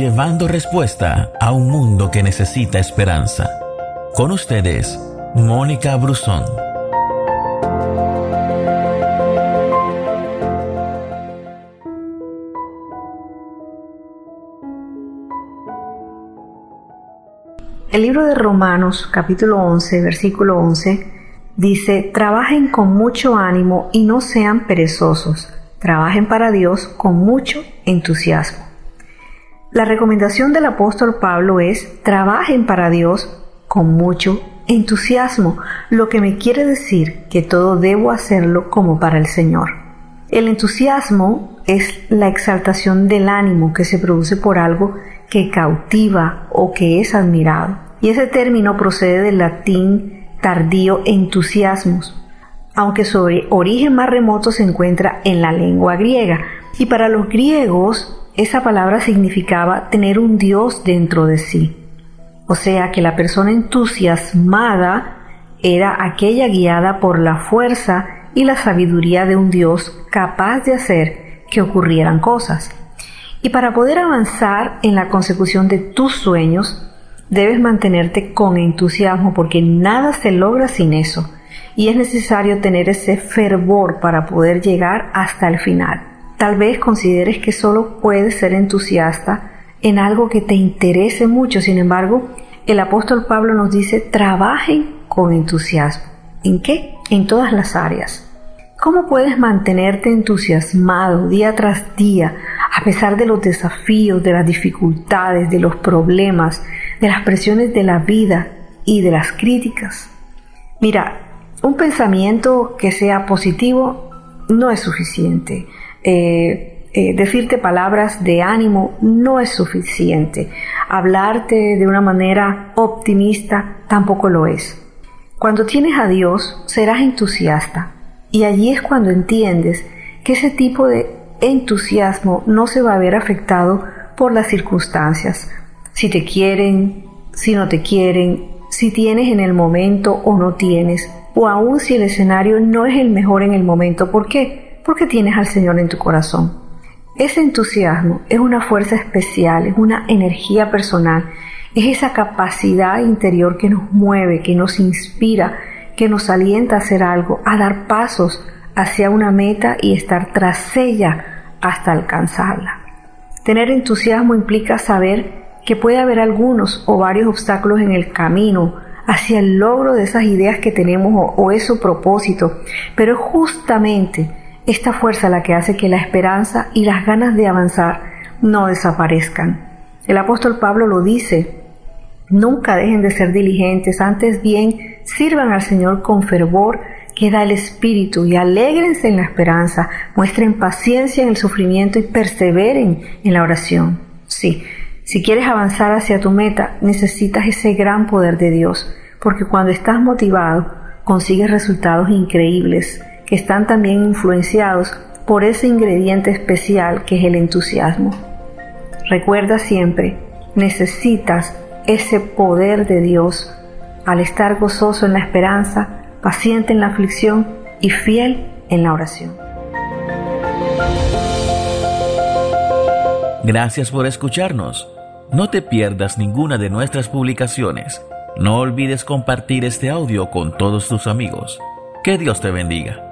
llevando respuesta a un mundo que necesita esperanza. Con ustedes, Mónica Brusón. El libro de Romanos capítulo 11, versículo 11 dice, trabajen con mucho ánimo y no sean perezosos, trabajen para Dios con mucho entusiasmo. La recomendación del apóstol Pablo es, trabajen para Dios con mucho entusiasmo, lo que me quiere decir que todo debo hacerlo como para el Señor. El entusiasmo es la exaltación del ánimo que se produce por algo que cautiva o que es admirado. Y ese término procede del latín tardío entusiasmos, aunque su origen más remoto se encuentra en la lengua griega. Y para los griegos esa palabra significaba tener un Dios dentro de sí. O sea que la persona entusiasmada era aquella guiada por la fuerza y la sabiduría de un Dios capaz de hacer que ocurrieran cosas. Y para poder avanzar en la consecución de tus sueños, debes mantenerte con entusiasmo porque nada se logra sin eso. Y es necesario tener ese fervor para poder llegar hasta el final. Tal vez consideres que solo puedes ser entusiasta en algo que te interese mucho. Sin embargo, el apóstol Pablo nos dice, trabajen con entusiasmo. ¿En qué? En todas las áreas. ¿Cómo puedes mantenerte entusiasmado día tras día a pesar de los desafíos, de las dificultades, de los problemas, de las presiones de la vida y de las críticas? Mira, un pensamiento que sea positivo no es suficiente. Eh, eh, decirte palabras de ánimo no es suficiente. Hablarte de una manera optimista tampoco lo es. Cuando tienes a Dios serás entusiasta y allí es cuando entiendes que ese tipo de entusiasmo no se va a ver afectado por las circunstancias. Si te quieren, si no te quieren, si tienes en el momento o no tienes, o aun si el escenario no es el mejor en el momento. ¿Por qué? Porque tienes al Señor en tu corazón. Ese entusiasmo es una fuerza especial, es una energía personal, es esa capacidad interior que nos mueve, que nos inspira, que nos alienta a hacer algo, a dar pasos hacia una meta y estar tras ella hasta alcanzarla. Tener entusiasmo implica saber que puede haber algunos o varios obstáculos en el camino hacia el logro de esas ideas que tenemos o, o ese propósito, pero justamente esta fuerza la que hace que la esperanza y las ganas de avanzar no desaparezcan. El apóstol Pablo lo dice, nunca dejen de ser diligentes, antes bien sirvan al Señor con fervor que da el Espíritu y alégrense en la esperanza, muestren paciencia en el sufrimiento y perseveren en la oración. Sí, si quieres avanzar hacia tu meta, necesitas ese gran poder de Dios, porque cuando estás motivado, consigues resultados increíbles que están también influenciados por ese ingrediente especial que es el entusiasmo. Recuerda siempre, necesitas ese poder de Dios al estar gozoso en la esperanza, paciente en la aflicción y fiel en la oración. Gracias por escucharnos. No te pierdas ninguna de nuestras publicaciones. No olvides compartir este audio con todos tus amigos. Que Dios te bendiga.